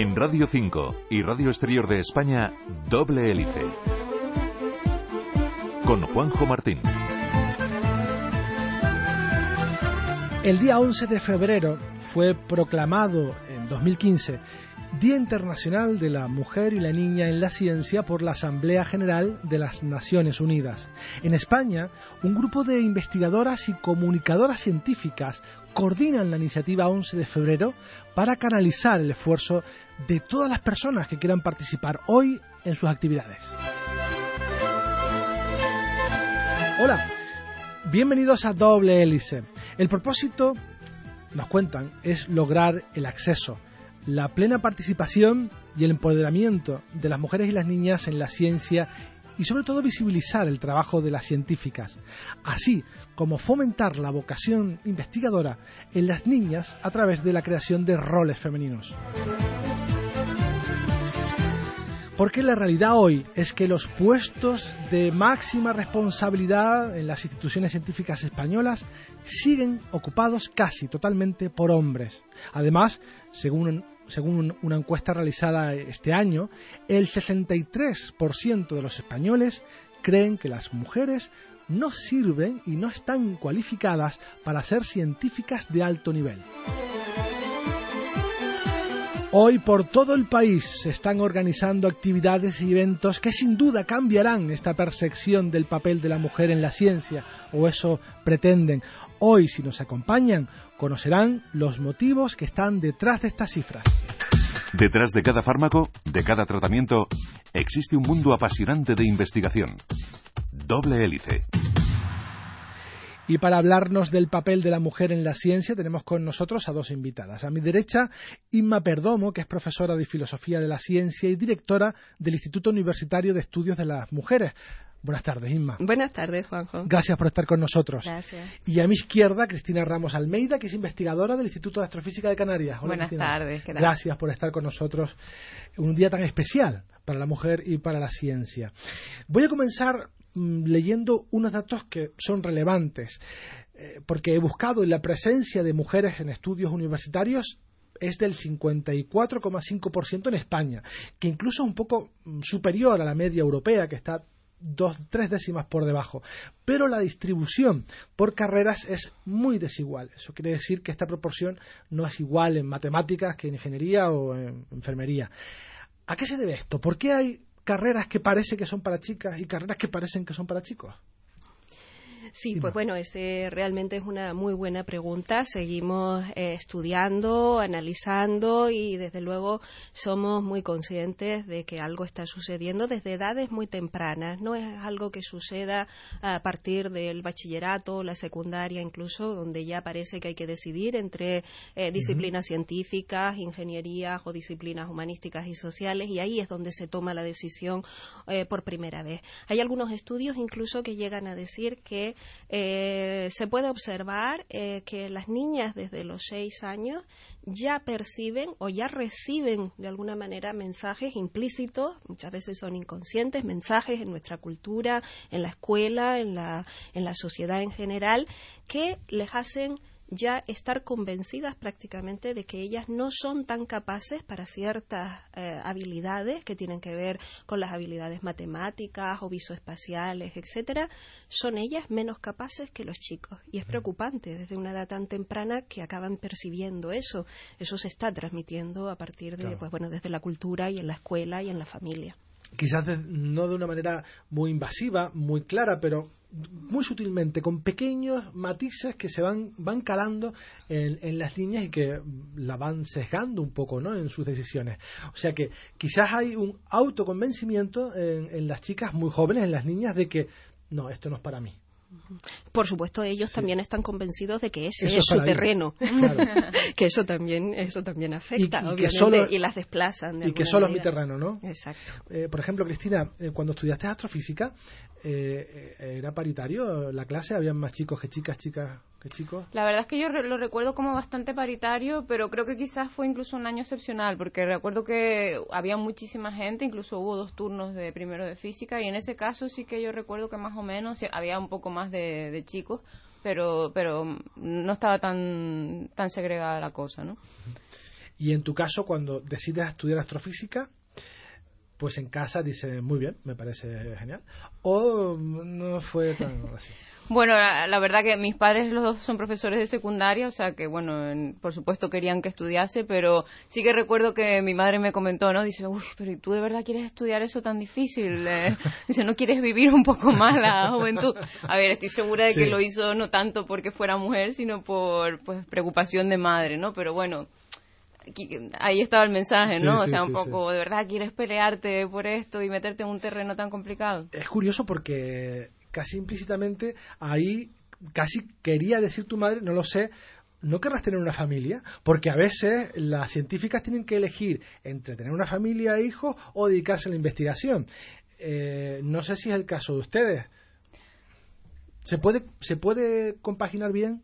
En Radio 5 y Radio Exterior de España, Doble Hélice. Con Juanjo Martín. El día 11 de febrero fue proclamado en 2015 Día Internacional de la Mujer y la Niña en la Ciencia por la Asamblea General de las Naciones Unidas. En España, un grupo de investigadoras y comunicadoras científicas coordinan la iniciativa 11 de febrero para canalizar el esfuerzo de todas las personas que quieran participar hoy en sus actividades. Hola, bienvenidos a Doble Hélice. El propósito, nos cuentan, es lograr el acceso la plena participación y el empoderamiento de las mujeres y las niñas en la ciencia y sobre todo visibilizar el trabajo de las científicas, así como fomentar la vocación investigadora en las niñas a través de la creación de roles femeninos. Porque la realidad hoy es que los puestos de máxima responsabilidad en las instituciones científicas españolas siguen ocupados casi totalmente por hombres. Además, según según una encuesta realizada este año, el 63% de los españoles creen que las mujeres no sirven y no están cualificadas para ser científicas de alto nivel. Hoy por todo el país se están organizando actividades y eventos que sin duda cambiarán esta percepción del papel de la mujer en la ciencia, o eso pretenden. Hoy, si nos acompañan, conocerán los motivos que están detrás de estas cifras. Detrás de cada fármaco, de cada tratamiento, existe un mundo apasionante de investigación. Doble hélice. Y para hablarnos del papel de la mujer en la ciencia tenemos con nosotros a dos invitadas. A mi derecha, Inma Perdomo, que es profesora de Filosofía de la Ciencia y directora del Instituto Universitario de Estudios de las Mujeres. Buenas tardes, Inma. Buenas tardes, Juanjo. Gracias por estar con nosotros. Gracias. Y a mi izquierda, Cristina Ramos Almeida, que es investigadora del Instituto de Astrofísica de Canarias. Buenas tardes. Gracias por estar con nosotros un día tan especial para la mujer y para la ciencia. Voy a comenzar Mm, leyendo unos datos que son relevantes, eh, porque he buscado en la presencia de mujeres en estudios universitarios es del 54,5% en España, que incluso es un poco mm, superior a la media europea, que está dos, tres décimas por debajo. Pero la distribución por carreras es muy desigual. Eso quiere decir que esta proporción no es igual en matemáticas que en ingeniería o en enfermería. ¿A qué se debe esto? ¿Por qué hay carreras que parece que son para chicas y carreras que parecen que son para chicos? Sí, pues bueno, ese realmente es una muy buena pregunta. Seguimos eh, estudiando, analizando y desde luego somos muy conscientes de que algo está sucediendo desde edades muy tempranas. No es algo que suceda a partir del bachillerato, la secundaria incluso, donde ya parece que hay que decidir entre eh, disciplinas científicas, ingenierías o disciplinas humanísticas y sociales y ahí es donde se toma la decisión eh, por primera vez. Hay algunos estudios incluso que llegan a decir que eh, se puede observar eh, que las niñas desde los seis años ya perciben o ya reciben de alguna manera mensajes implícitos, muchas veces son inconscientes, mensajes en nuestra cultura, en la escuela, en la, en la sociedad en general, que les hacen ya estar convencidas prácticamente de que ellas no son tan capaces para ciertas eh, habilidades que tienen que ver con las habilidades matemáticas o visoespaciales, etcétera, son ellas menos capaces que los chicos. Y es preocupante desde una edad tan temprana que acaban percibiendo eso. Eso se está transmitiendo a partir de, pues bueno, desde la cultura y en la escuela y en la familia quizás no de una manera muy invasiva, muy clara, pero muy sutilmente, con pequeños matices que se van, van calando en, las líneas y que la van sesgando un poco ¿no? en sus decisiones. O sea que quizás hay un autoconvencimiento en, en las chicas muy jóvenes, en las niñas, de que no, esto no es para mí. Por supuesto, ellos también están convencidos de que ese es su terreno, que eso también eso también afecta, y, obviamente, y las desplazan. y que solo es mi terreno, ¿no? Exacto. Eh, por ejemplo, Cristina, eh, cuando estudiaste astrofísica, eh, ¿era paritario la clase? ¿Habían más chicos que chicas, chicas La verdad es que yo lo recuerdo como bastante paritario, pero creo que quizás fue incluso un año excepcional, porque recuerdo que había muchísima gente, incluso hubo dos turnos de primero de física, y en ese caso sí que yo recuerdo que más o menos había un poco más de, de chicos, pero, pero no estaba tan, tan segregada la cosa, ¿no? Y en tu caso, cuando decides estudiar astrofísica, pues en casa dice, muy bien, me parece genial. O no fue tan así. Bueno, la, verdad que mis padres los dos son profesores de secundaria, o sea que, bueno, por supuesto querían que estudiase, pero sí que recuerdo que mi madre me comentó, ¿no? Dice, uy, pero tú de verdad quieres estudiar eso tan difícil? Eh, dice, ¿no quieres vivir un poco más la juventud? A ver, estoy segura de que lo hizo no tanto porque fuera mujer, sino por pues preocupación de madre, ¿no? Pero bueno, ahí estaba el mensaje, ¿no? o sea, un poco, ¿de verdad quieres pelearte por esto y meterte en un terreno tan complicado? Es curioso porque casi implícitamente ahí casi quería decir tu madre, no lo sé, no querrás tener una familia, porque a veces las científicas tienen que elegir entre tener una familia e hijos o dedicarse a la investigación. Eh, no sé si es el caso de ustedes. ¿Se puede, ¿Se puede compaginar bien?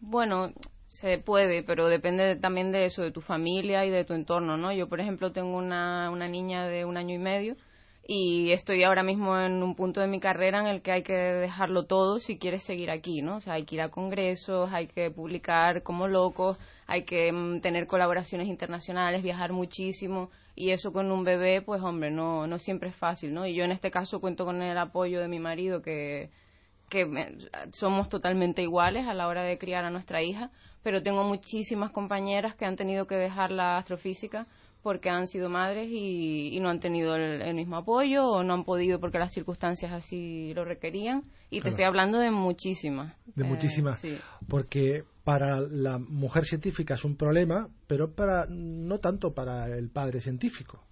Bueno, se puede, pero depende también de eso, de tu familia y de tu entorno, ¿no? Yo, por ejemplo, tengo una, una niña de un año y medio y estoy ahora mismo en un punto de mi carrera en el que hay que dejarlo todo si quieres seguir aquí, ¿no? O sea, hay que ir a congresos, hay que publicar como locos, hay que mm, tener colaboraciones internacionales, viajar muchísimo y eso con un bebé, pues hombre, no, no siempre es fácil, ¿no? Y yo en este caso cuento con el apoyo de mi marido que, que somos totalmente iguales a la hora de criar a nuestra hija, pero tengo muchísimas compañeras que han tenido que dejar la astrofísica porque han sido madres y, no han tenido el, mismo apoyo o no han podido porque las circunstancias así lo requerían. Y te estoy hablando de muchísimas. De muchísimas. Porque para la mujer científica es un problema, pero para no tanto para el padre científico.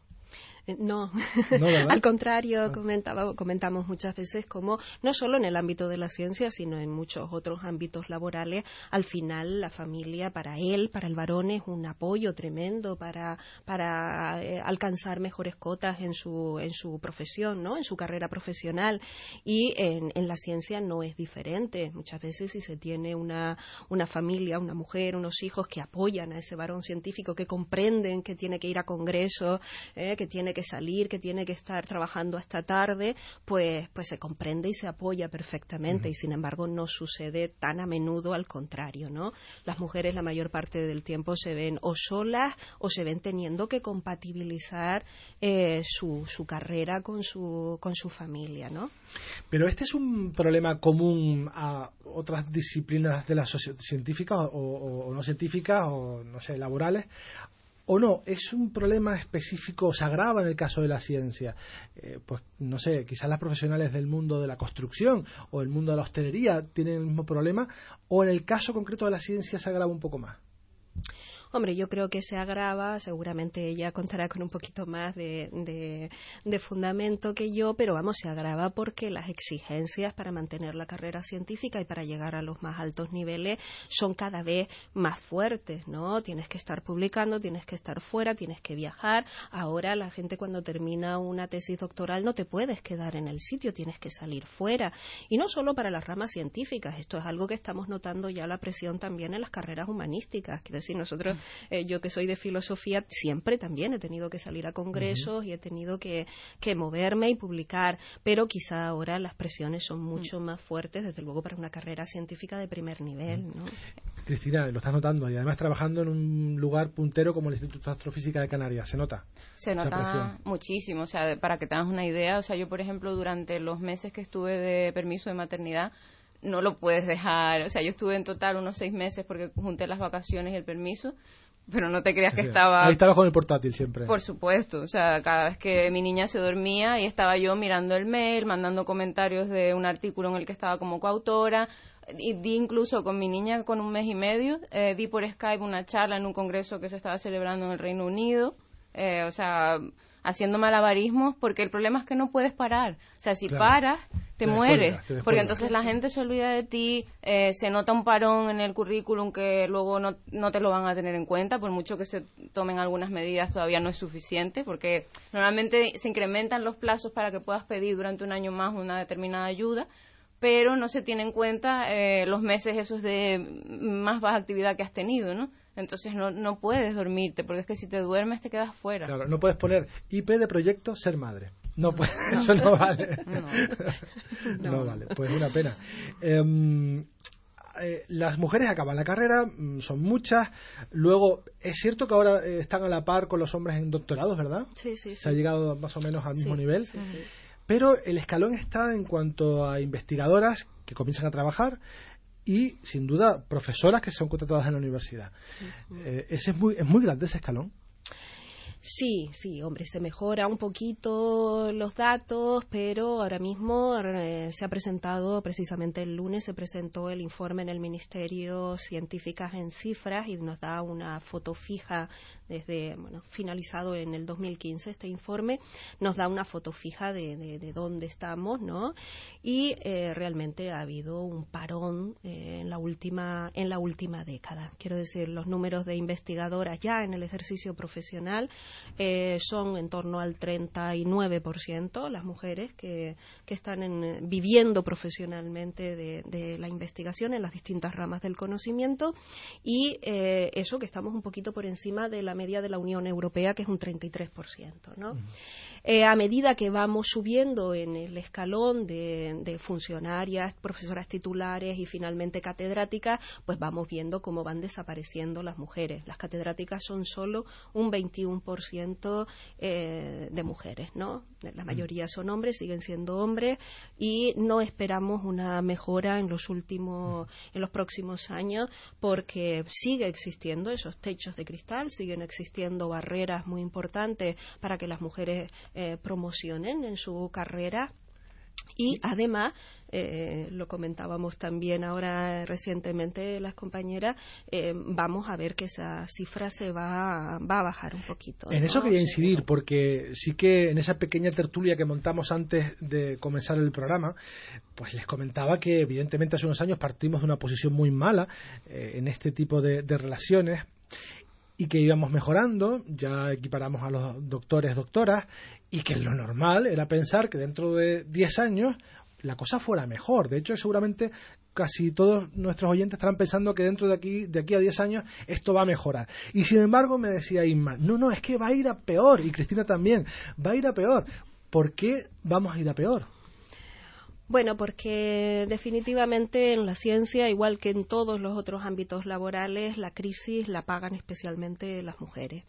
Eh, no, al contrario, ah. comentaba, comentamos muchas veces como no solo en el ámbito de la ciencia, sino en muchos otros ámbitos laborales, al final la familia para él, para el varón, es un apoyo tremendo para, para eh, alcanzar mejores cotas en su, en su profesión, ¿no? en su carrera profesional. Y en, en la ciencia no es diferente. Muchas veces si se tiene una, una familia, una mujer, unos hijos que apoyan a ese varón científico, que comprenden que tiene que ir a congresos, eh, que tiene que que salir, que tiene que estar trabajando hasta tarde, pues, pues se comprende y se apoya perfectamente. Y sin embargo, no sucede tan a menudo al contrario, ¿no? Las mujeres la mayor parte del tiempo se ven o solas o se ven teniendo que compatibilizar eh, su, su carrera con su, con su familia, ¿no? Pero este es un problema común a otras disciplinas de las científicas o, o no científicas o, no sé, laborales o no, es un problema específico, se agrava en el caso de la ciencia. Eh, pues no sé, quizás las profesionales del mundo de la construcción o el mundo de la hostelería tienen el mismo problema, o en el caso concreto de la ciencia se agrava un poco más. Hombre, yo creo que se agrava, seguramente ella contará con un poquito más de, de, fundamento que yo, pero vamos, se agrava porque las exigencias para mantener la carrera científica y para llegar a los más altos niveles son cada vez más fuertes, ¿no? Tienes que estar publicando, tienes que estar fuera, tienes que viajar. Ahora la gente cuando termina una tesis doctoral no te puedes quedar en el sitio, tienes que salir fuera. Y no solo para las ramas científicas, esto es algo que estamos notando ya la presión también en las carreras humanísticas. Quiero decir, nosotros eh, yo que soy de filosofía siempre también he tenido que salir a congresos y he tenido que, moverme y publicar, pero quizá ahora las presiones son mucho más fuertes, desde luego para una carrera científica de primer nivel. ¿no? Cristina, lo estás notando y además trabajando en un lugar puntero como el Instituto de Astrofísica de Canarias, ¿se nota? Se nota muchísimo, o sea, para que tengas una idea, o sea, yo por ejemplo durante los meses que estuve de permiso de maternidad, no lo puedes dejar. O sea, yo estuve en total unos seis meses porque junté las vacaciones y el permiso pero no te creas que estaba... Ahí estaba con el portátil siempre. Por supuesto, o sea, cada vez que mi niña se dormía y estaba yo mirando el mail, mandando comentarios de un artículo en el que estaba como coautora, y di incluso con mi niña con un mes y medio, eh, di por Skype una charla en un congreso que se estaba celebrando en el Reino Unido, eh, o sea, haciendo malabarismos, porque el problema es que no puedes parar. O sea, si paras, te, mueres, porque entonces la gente se olvida de ti, eh, se nota un parón en el currículum que luego no, no te lo van a tener en cuenta, por mucho que se tomen algunas medidas todavía no es suficiente, porque normalmente se incrementan los plazos para que puedas pedir durante un año más una determinada ayuda, pero no se tienen en cuenta eh, los meses esos de más baja actividad que has tenido, ¿no? Entonces no, no puedes dormirte, porque es que si te duermes te quedas fuera. Claro, no puedes poner IP de proyecto ser madre. No, pues, eso no vale. No. vale, pues una pena. Em, eh, las mujeres acaban la carrera, mm, son muchas. Luego, es cierto que ahora eh, están a la par con los hombres en doctorados, ¿verdad? Sí, sí. Se ha llegado más o menos al mismo Sí, nivel. sí, sí. Pero el escalón está en cuanto a investigadoras que comienzan a trabajar y, sin duda, profesoras que son contratadas en la universidad. Eh, ese es muy, es muy grande ese escalón. Sí, sí, hombre, se mejora un poquito los datos, pero ahora mismo eh, se ha presentado, precisamente el lunes se presentó el informe en el Ministerio Científicas en Cifras y nos da una foto fija desde, bueno, finalizado en el 2015 este informe, nos da una foto fija de, de, de dónde estamos, ¿no? Y eh, realmente ha habido un parón eh, en, la última, en la última década. Quiero decir, los números de investigadoras ya en el ejercicio profesional eh, son en torno al 39% las mujeres que, que están en, viviendo profesionalmente de, de, la investigación en las distintas ramas del conocimiento y eso que estamos un poquito por encima de la media de la Unión Europea que es un 33%. ¿no? Uh -huh. eh, a medida que vamos subiendo en el escalón de, de, funcionarias, profesoras titulares y finalmente catedráticas, pues vamos viendo cómo van desapareciendo las mujeres. Las catedráticas son solo un 21% eh, de mujeres, ¿no? La mayoría son hombres, siguen siendo hombres y no esperamos una mejora en los últimos, en los próximos años porque sigue existiendo esos techos de cristal, siguen existiendo barreras muy importantes para que las mujeres eh, promocionen en su carrera y además, eh, lo comentábamos también ahora recientemente las compañeras, eh, vamos a ver que esa cifra se va, va a bajar un poquito. En ¿no? eso quería incidir, porque sí que en esa pequeña tertulia que montamos antes de comenzar el programa, pues les comentaba que evidentemente hace unos años partimos de una posición muy mala eh, en este tipo de, de relaciones y que íbamos mejorando, ya equiparamos a los doctores, doctoras, y que lo normal era pensar que dentro de 10 años la cosa fuera mejor. De hecho, seguramente casi todos nuestros oyentes estarán pensando que dentro de aquí, de aquí a 10 años esto va a mejorar. Y sin embargo, me decía Inma, no, no, es que va a ir a peor, y Cristina también, va a ir a peor. ¿Por qué vamos a ir a peor? Bueno, porque definitivamente en la ciencia, igual que en todos los otros ámbitos laborales, la crisis la pagan especialmente las mujeres.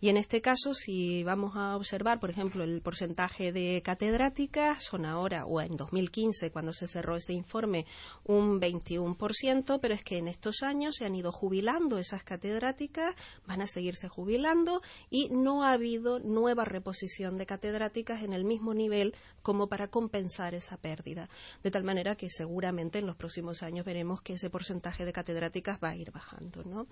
Y en este caso, si vamos a observar, por ejemplo, el porcentaje de catedráticas, son ahora, o en 2015, cuando se cerró ese informe, un 21%, pero es que en estos años se han ido jubilando esas catedráticas, van a seguirse jubilando y no ha habido nueva reposición de catedráticas en el mismo nivel como para compensar esa pérdida. De tal manera que seguramente en los próximos años veremos que ese porcentaje de catedráticas va a ir bajando, ¿no?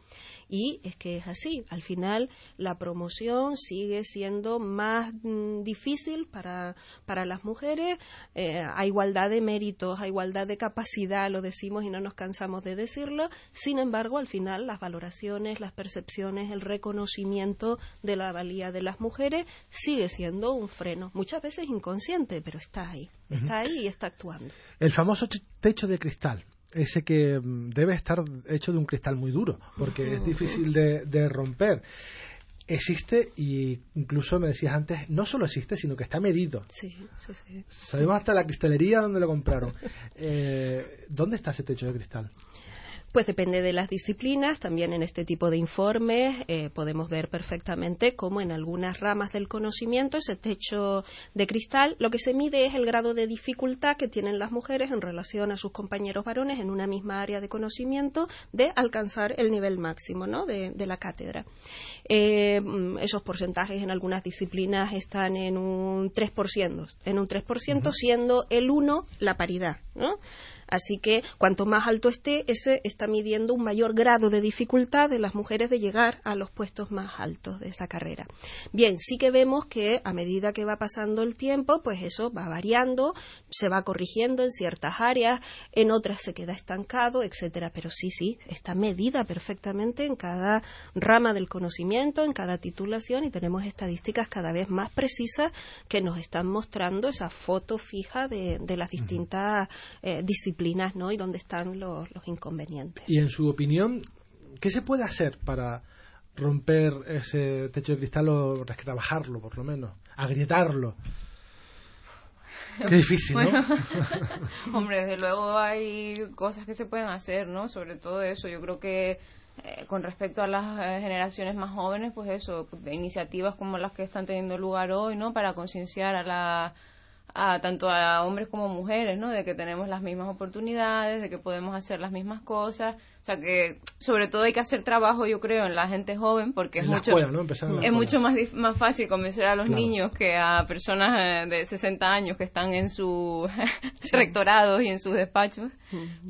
Y es que es así. Al final, la promoción sigue siendo más mm, difícil para, para las mujeres, eh, a igualdad de méritos, a igualdad de capacidad, lo decimos y no nos cansamos de decirlo. Sin embargo, al final, las valoraciones, las percepciones, el reconocimiento de la valía de las mujeres sigue siendo un freno, muchas veces inconsciente, pero está ahí, está ahí y está actuando. El famoso techo de cristal, ese que debe estar hecho de un cristal muy duro, porque es difícil de, de romper existe y incluso me decías antes, no solo existe, sino que está medido. Sí, sí, sí. Sabemos hasta la cristalería donde lo compraron. Eh, ¿Dónde está ese techo de cristal? Pues depende de las disciplinas. También en este tipo de informes eh, podemos ver perfectamente cómo en algunas ramas del conocimiento ese techo de cristal lo que se mide es el grado de dificultad que tienen las mujeres en relación a sus compañeros varones en una misma área de conocimiento de alcanzar el nivel máximo ¿no? de, de la cátedra. Eh, esos porcentajes en algunas disciplinas están en un 3%, en un 3% uh -huh. siendo el 1 la paridad. ¿No? Así que cuanto más alto esté, ese está midiendo un mayor grado de dificultad de las mujeres de llegar a los puestos más altos de esa carrera. Bien, sí que vemos que a medida que va pasando el tiempo, pues eso va variando, se va corrigiendo en ciertas áreas, en otras se queda estancado, etcétera. Pero sí, sí, está medida perfectamente en cada rama del conocimiento, en cada titulación y tenemos estadísticas cada vez más precisas que nos están mostrando esa foto fija de, de las distintas eh, disciplinas ¿no? y dónde están los, los, inconvenientes. Y en su opinión, ¿qué se puede hacer para romper ese techo de cristal o rebajarlo, por lo menos, agrietarlo? Qué difícil, ¿no? hombre, desde luego hay cosas que se pueden hacer, ¿no? Sobre todo eso. Yo creo que eh, con respecto a las eh, generaciones más jóvenes, pues eso, iniciativas como las que están teniendo lugar hoy, ¿no? Para concienciar a la a tanto a hombres como mujeres, ¿no? De que tenemos las mismas oportunidades, de que podemos hacer las mismas cosas. O sea que sobre todo hay que hacer trabajo, yo creo, en la gente joven, porque es mucho es mucho más más fácil convencer a los niños que a personas eh, de 60 años que están en sus rectorados y en sus despachos.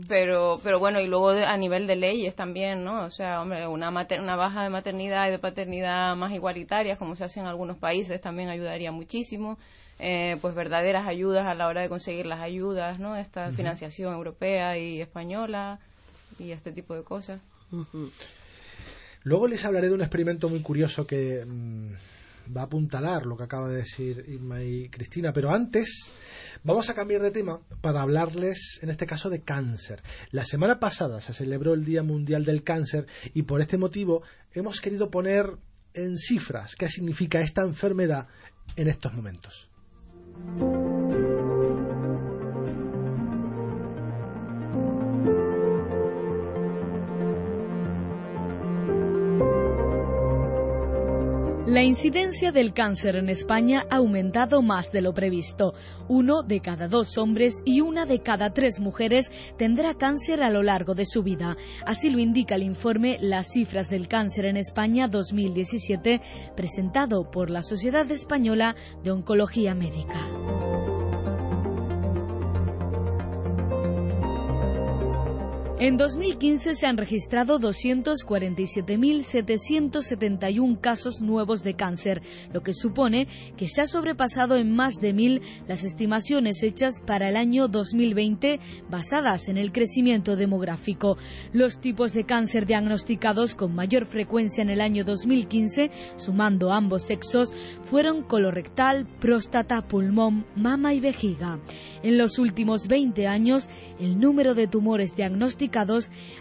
Pero pero bueno, y luego a nivel de leyes también, ¿no? O sea, hombre, una una baja de maternidad y de paternidad más igualitarias como se hace en algunos países también ayudaría muchísimo. Eh, pues verdaderas ayudas a la hora de conseguir las ayudas, ¿no? Esta financiación europea y española y este tipo de cosas. Luego les hablaré de un experimento muy curioso que mm, va a apuntalar lo que acaba de decir Irma y Cristina, pero antes vamos a cambiar de tema para hablarles, en este caso, de cáncer. La semana pasada se celebró el Día Mundial del Cáncer y por este motivo hemos querido poner en cifras qué significa esta enfermedad en estos momentos. Thank you. La incidencia del cáncer en España ha aumentado más de lo previsto. Uno de cada dos hombres y una de cada tres mujeres tendrá cáncer a lo largo de su vida. Así lo indica el informe Las cifras del cáncer en España 2017, presentado por la Sociedad Española de Oncología Médica. En 2015 se han registrado 247.771 casos nuevos de cáncer, lo que supone que se ha sobrepasado en más de mil las estimaciones hechas para el año 2020 basadas en el crecimiento demográfico. Los tipos de cáncer diagnosticados con mayor frecuencia en el año 2015, sumando ambos sexos, fueron colorectal, próstata, pulmón, mama y vejiga. En los últimos 20 años, el número de tumores diagnosticados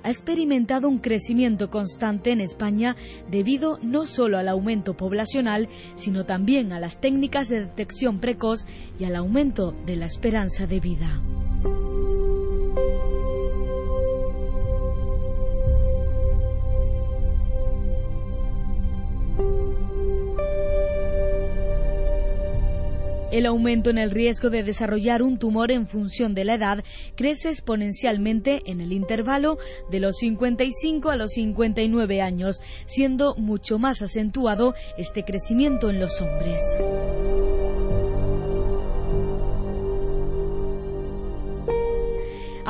ha experimentado un crecimiento constante en España debido no solo al aumento poblacional, sino también a las técnicas de detección precoz y al aumento de la esperanza de vida. El aumento en el riesgo de desarrollar un tumor en función de la edad crece exponencialmente en el intervalo de los 55 a los 59 años, siendo mucho más acentuado este crecimiento en los hombres.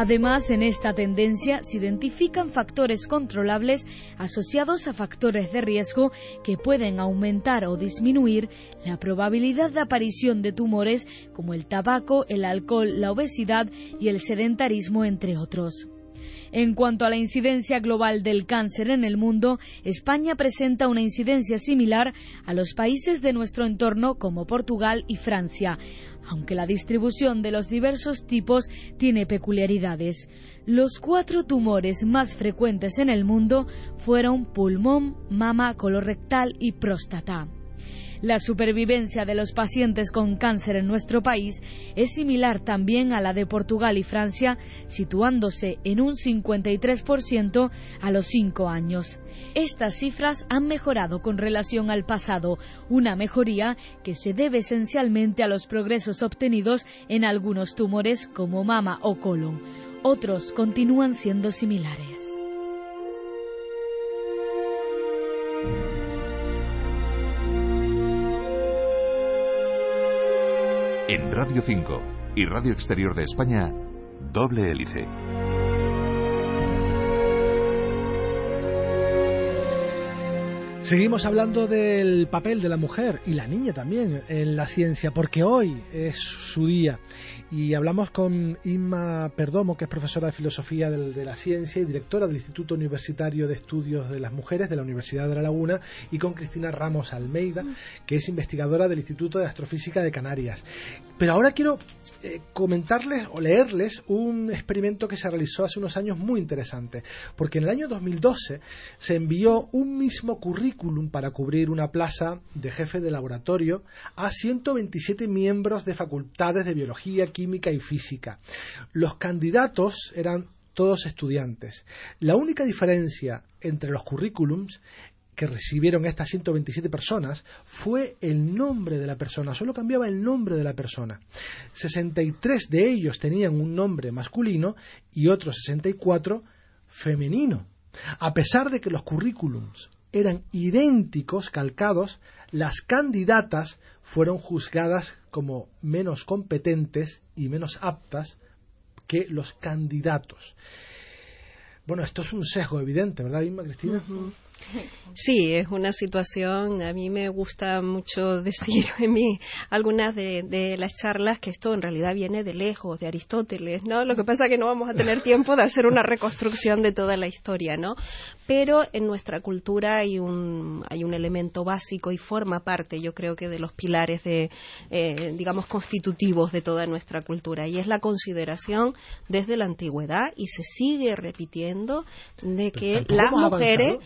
Además, en esta tendencia se identifican factores controlables asociados a factores de riesgo que pueden aumentar o disminuir la probabilidad de aparición de tumores como el tabaco, el alcohol, la obesidad y el sedentarismo, entre otros. En cuanto a la incidencia global del cáncer en el mundo, España presenta una incidencia similar a los países de nuestro entorno como Portugal y Francia, aunque la distribución de los diversos tipos tiene peculiaridades. Los cuatro tumores más frecuentes en el mundo fueron pulmón, mama, colorectal y próstata. La supervivencia de los pacientes con cáncer en nuestro país es similar también a la de Portugal y Francia, situándose en un 53% a los cinco años. Estas cifras han mejorado con relación al pasado, una mejoría que se debe esencialmente a los progresos obtenidos en algunos tumores como mama o colon. Otros continúan siendo similares. En Radio 5 y Radio Exterior de España, doble hélice. Seguimos hablando del papel de la mujer y la niña también en la ciencia, porque hoy es su día. Y hablamos con Inma Perdomo, que es profesora de Filosofía de, la Ciencia y directora del Instituto Universitario de Estudios de las Mujeres de la Universidad de La Laguna, y con Cristina Ramos Almeida, que es investigadora del Instituto de Astrofísica de Canarias. Pero ahora quiero eh, comentarles o leerles un experimento que se realizó hace unos años muy interesante, porque en el año 2012 se envió un mismo currículum para cubrir una plaza de jefe de laboratorio a 127 miembros de facultades de biología, química y física. Los candidatos eran todos estudiantes. La única diferencia entre los currículums que recibieron estas 127 personas fue el nombre de la persona, solo cambiaba el nombre de la persona. 63 de ellos tenían un nombre masculino y otros 64 femenino. A pesar de que los currículums eran idénticos, calcados, las candidatas fueron juzgadas como menos competentes y menos aptas que los candidatos. Bueno, esto es un sesgo evidente, ¿verdad, Inma Cristina? Sí, es una situación, a mí me gusta mucho decir en mí algunas de, las charlas que esto en realidad viene de lejos, de Aristóteles, ¿no? Lo que pasa es que no vamos a tener tiempo de hacer una reconstrucción de toda la historia, ¿no? Pero en nuestra cultura hay un, hay un elemento básico y forma parte, yo creo que de los pilares de, eh, digamos, constitutivos de toda nuestra cultura y es la consideración desde la antigüedad y se sigue repitiendo de que las mujeres,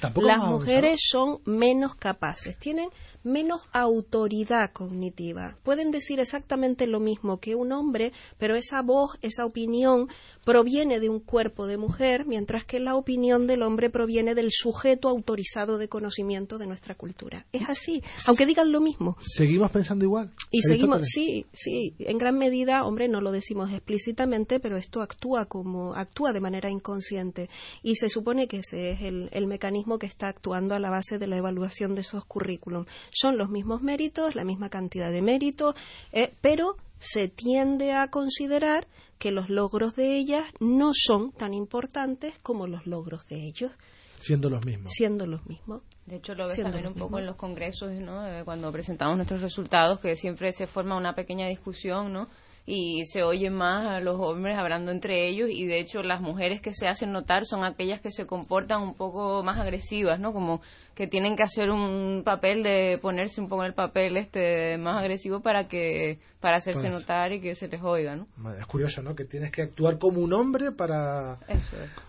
mujeres son menos capaces, tienen menos autoridad cognitiva. Pueden decir exactamente lo mismo que un hombre, pero esa voz, esa opinión proviene de un cuerpo de mujer, mientras que la opinión del hombre proviene del sujeto autorizado de conocimiento de nuestra cultura. Es así, aunque digan lo mismo. ¿Seguimos pensando igual? Y seguimos, sí, sí, en gran medida, hombre, no lo decimos explícitamente, pero esto actúa como, actúa de manera inconsciente. Y se supone que ese es el, el mecanismo que está actuando a la base de la evaluación de esos currículum son los mismos méritos, la misma cantidad de méritos, eh, pero se tiende a considerar que los logros de ellas no son tan importantes como los logros de ellos. Siendo los mismos. Siendo los mismos. De hecho, lo ves también un poco en los congresos, ¿no? Eh, cuando presentamos nuestros resultados, que siempre se forma una pequeña discusión, ¿no? Y se oyen más a los hombres hablando entre ellos y de hecho las mujeres que se hacen notar son aquellas que se comportan un poco más agresivas, ¿no? Como que tienen que hacer un papel de ponerse un poco en el papel este más agresivo para que para hacerse pues notar y que se les oiga, ¿no? Es curioso, ¿no? Que tienes que actuar como un hombre para Eso es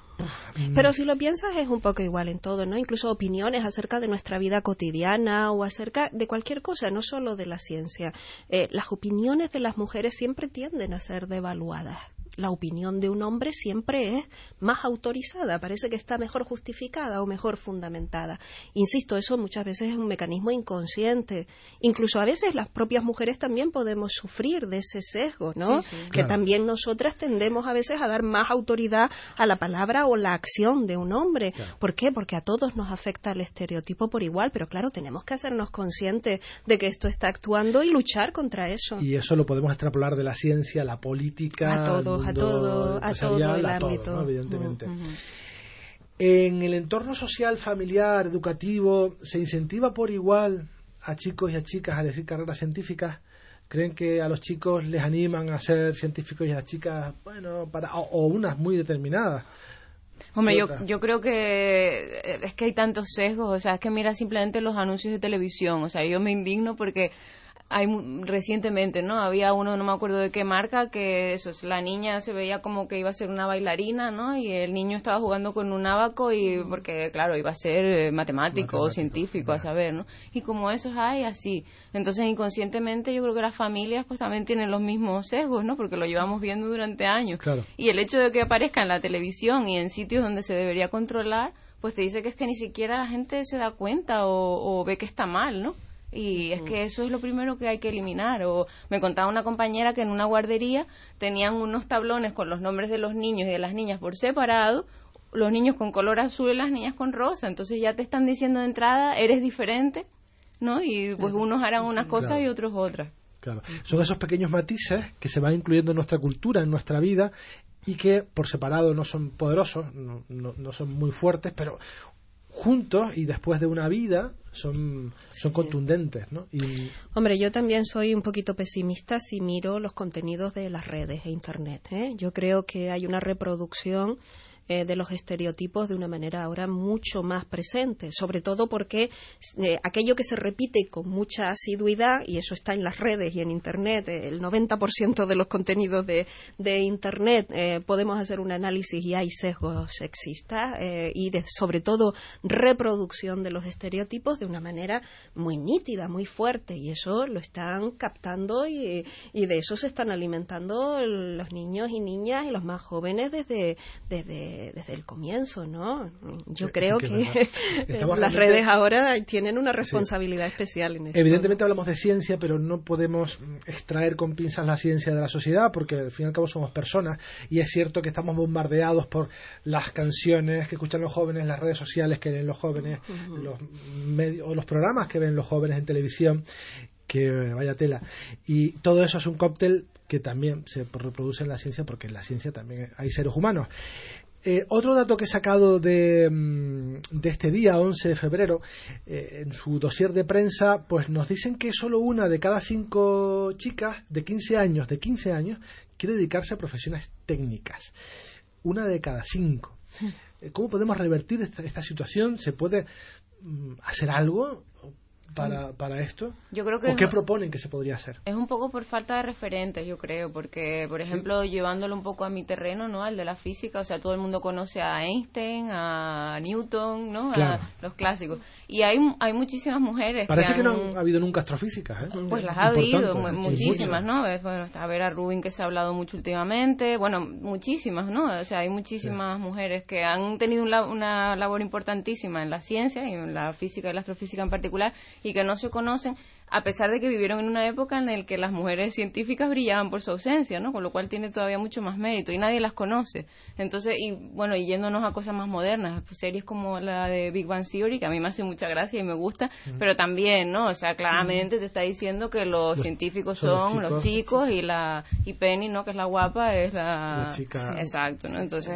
pero si lo piensas es un poco igual en todo, ¿no? Incluso opiniones acerca de nuestra vida cotidiana o acerca de cualquier cosa, no solo de la ciencia. Eh, las opiniones de las mujeres siempre tienden a ser devaluadas la opinión de un hombre siempre es más autorizada, parece que está mejor justificada o mejor fundamentada. Insisto, eso muchas veces es un mecanismo inconsciente. Incluso a veces las propias mujeres también podemos sufrir de ese sesgo, ¿no? Que también nosotras tendemos a veces a dar más autoridad a la palabra o la acción de un hombre. ¿Por qué? Porque a todos nos afecta el estereotipo por igual, pero claro, tenemos que hacernos conscientes de que esto está actuando y luchar contra eso. Y eso lo podemos extrapolar de la ciencia, la política, a todos, a todo, a todo el ámbito. Evidentemente. En el entorno social, familiar, educativo, ¿se incentiva por igual a chicos y a chicas a elegir carreras científicas? ¿Creen que a los chicos les animan a ser científicos y a las chicas, bueno, para, o, unas muy determinadas? Hombre, yo, yo creo que es que hay tantos sesgos, o sea, es que mira simplemente los anuncios de televisión, o sea, yo me indigno porque hay recientemente, ¿no? Había uno, no me acuerdo de qué marca, que eso, la niña se veía como que iba a ser una bailarina, ¿no? Y el niño estaba jugando con un abaco y porque, claro, iba a ser eh, matemático, o científico, a saber, ¿no? Y como esos hay, así. Entonces, inconscientemente, yo creo que las familias pues también tienen los mismos sesgos, ¿no? Porque lo llevamos viendo durante años. Claro. Y el hecho de que aparezca en la televisión y en sitios donde se debería controlar, pues te dice que es que ni siquiera la gente se da cuenta o, o ve que está mal, ¿no? Y es que eso es lo primero que hay que eliminar. O me contaba una compañera que en una guardería tenían unos tablones con los nombres de los niños y de las niñas por separado, los niños con color azul y las niñas con rosa. Entonces ya te están diciendo de entrada, eres diferente, ¿no? Y pues unos harán unas cosas y otros otras. Claro. Son esos pequeños matices que se van incluyendo en nuestra cultura, en nuestra vida, y que por separado no son poderosos, no, no son muy fuertes, pero juntos y después de una vida son, son contundentes, ¿no? Y... Hombre, yo también soy un poquito pesimista si miro los contenidos de las redes e Internet. ¿eh? Yo creo que hay una reproducción eh, de los estereotipos de una manera ahora mucho más presente, sobre todo porque eh, aquello que se repite con mucha asiduidad, y eso está en las redes y en Internet, eh, el 90% de los contenidos de, de Internet, podemos hacer un análisis y hay sesgos sexistas y de, sobre todo reproducción de los estereotipos de una manera muy nítida, muy fuerte, y eso lo están captando y, y de eso se están alimentando los niños y niñas y los más jóvenes desde, desde, desde el comienzo, ¿no? Yo creo que, las redes ahora tienen una responsabilidad especial en esto. Evidentemente hablamos de ciencia, pero no podemos extraer con pinzas la ciencia de la sociedad porque al fin y al cabo somos personas y es cierto que estamos bombardeados por las canciones que escuchan los jóvenes, las redes sociales que ven los jóvenes, los medios, o los programas que ven los jóvenes en televisión que vaya tela. Y todo eso es un cóctel que también se reproduce en la ciencia, porque en la ciencia también hay seres humanos. Eh, otro dato que he sacado de, mm, de, este día, 11 de febrero, eh, en su dossier de prensa, pues nos dicen que solo una de cada cinco chicas de 15 años, de 15 años, quiere dedicarse a profesiones técnicas. Una de cada cinco. Eh, ¿Cómo podemos revertir esta, esta situación? ¿Se puede mm, hacer algo? Para, para esto? Yo creo que ¿O qué proponen que se podría hacer? Es un poco por falta de referentes, yo creo, porque, por ejemplo, llevándolo un poco a mi terreno, ¿no? Al de la física, o sea, todo el mundo conoce a Einstein, a Newton, ¿no? A los clásicos. Y hay, hay muchísimas mujeres. Parece que, no ha habido nunca astrofísicas, ¿eh? Pues las ha habido, muchísimas, ¿no? bueno, a ver a Rubin que se ha hablado mucho últimamente, bueno, muchísimas, ¿no? O sea, hay muchísimas mujeres que han tenido una labor importantísima en la ciencia y en la física y la astrofísica en particular y que no se conocen a pesar de que vivieron en una época en la que las mujeres científicas brillaban por su ausencia, ¿no? Con lo cual tiene todavía mucho más mérito y nadie las conoce. Entonces, y bueno, y yéndonos a cosas más modernas, series como la de Big Bang Theory, que a mí me hace mucha gracia y me gusta, pero también, ¿no? O sea, claramente te está diciendo que los, científicos son, los, chicos, y la y Penny, ¿no? Que es la guapa, es la, chica. Exacto, ¿no? Entonces,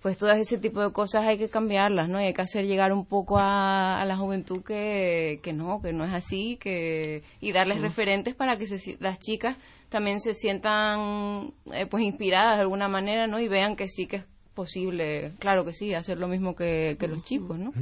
pues todas ese tipo de cosas hay que cambiarlas, ¿no? Y hay que hacer llegar un poco a, a la juventud que, que no, que no es así, que y darles referentes para que las chicas también se sientan eh, pues inspiradas de alguna manera, ¿no? Y vean que sí que es posible, claro que sí, hacer lo mismo que, los chicos, ¿no?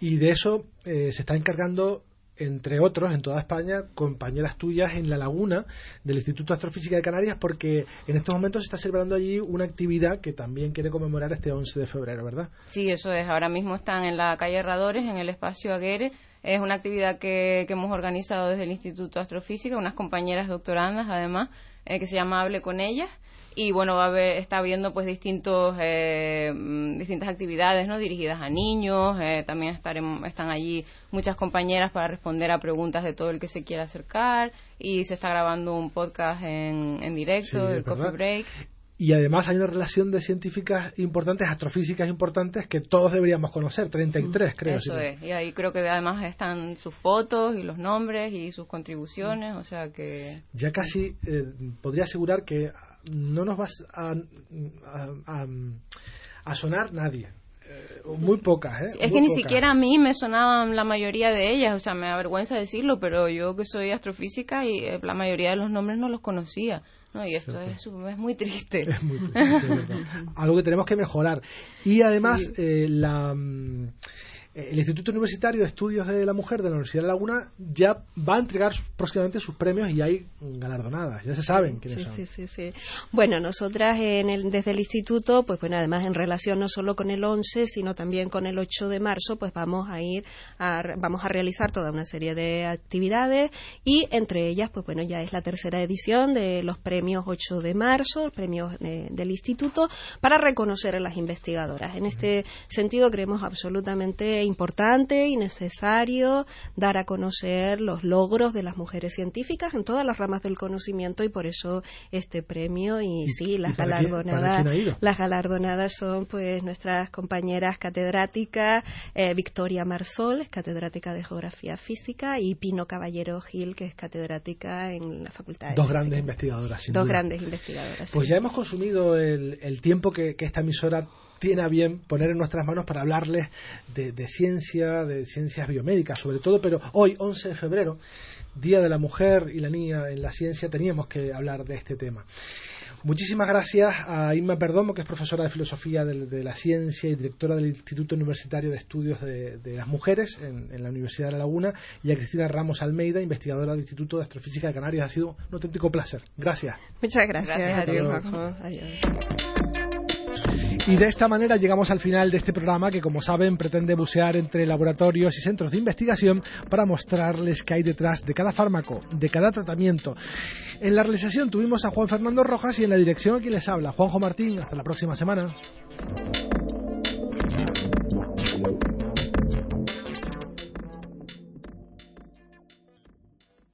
Y de eso eh, se está encargando entre otros, en toda España, compañeras tuyas en La Laguna del Instituto de Astrofísica de Canarias, porque en estos momentos se está celebrando allí una actividad que también quiere conmemorar este 11 de febrero, ¿verdad? Sí, eso es. Ahora mismo están en la calle Herradores, en el espacio Aguere, es una actividad que, hemos organizado desde el Instituto de Astrofísica, unas compañeras doctorandas además, eh, que se llama Hable con ellas. Y bueno, va a está habiendo pues distintos, eh, mm, distintas actividades ¿no? dirigidas a niños. Eh, también están allí muchas compañeras para responder a preguntas de todo el que se quiera acercar. Y se está grabando un podcast en, en directo, el Coffee Break y además hay una relación de científicas importantes, astrofísicas importantes que todos deberíamos conocer, 33 mm, creo. Eso es, y ahí creo que además están sus fotos y los nombres y sus contribuciones, o sea que... Ya casi eh, podría asegurar que no nos va a, a, sonar nadie. Eh, muy pocas, ¿eh? Es que ni siquiera a mí me sonaban la mayoría de ellas, o sea, me avergüenza decirlo, pero yo que soy astrofísica y eh, la mayoría de los nombres no los conocía. No, y esto es, es, muy triste. Es muy triste, Algo que tenemos que mejorar. Y además, eh, la, mm, el Instituto Universitario de Estudios de la Mujer de la Universidad de Laguna ya va a entregar próximamente sus premios y hay galardonadas, ya se saben quiénes son. Sí, sí, sí. Bueno, nosotras en el, desde el instituto, pues bueno, además en relación no solo con el 11, sino también con el 8 de marzo, pues vamos a ir a, vamos a realizar toda una serie de actividades y entre ellas, pues bueno, ya es la tercera edición de los premios 8 de marzo, premios eh, del instituto, para reconocer a las investigadoras. En este sentido creemos absolutamente importante y necesario dar a conocer los logros de las mujeres científicas en todas las ramas del conocimiento y por eso este premio. Y, sí, las galardonadas, las galardonadas son pues nuestras compañeras catedráticas eh, Victoria Marsol, catedrática de Geografía Física y Pino Caballero Gil, que es catedrática en la Facultad de Dos grandes investigadoras, Dos grandes investigadoras. Pues ya hemos consumido el, tiempo que, que esta emisora tiene a bien poner en nuestras manos para hablarles de, ciencia, de ciencias biomédicas sobre todo, pero hoy, 11 de febrero, Día de la Mujer y la Niña en la Ciencia, teníamos que hablar de este tema. Muchísimas gracias a Inma Perdomo, que es profesora de Filosofía de, la Ciencia y directora del Instituto Universitario de Estudios de, las Mujeres en, la Universidad de La Laguna, y a Cristina Ramos Almeida, investigadora del Instituto de Astrofísica de Canarias. Ha sido un auténtico placer. Gracias. Muchas gracias. Adiós, Adiós. Y de esta manera llegamos al final de este programa que, como saben, pretende bucear entre laboratorios y centros de investigación para mostrarles qué hay detrás de cada fármaco, de cada tratamiento. En la realización tuvimos a Juan Fernando Rojas y en la dirección a quien les habla, Juanjo Martín. Hasta la próxima semana.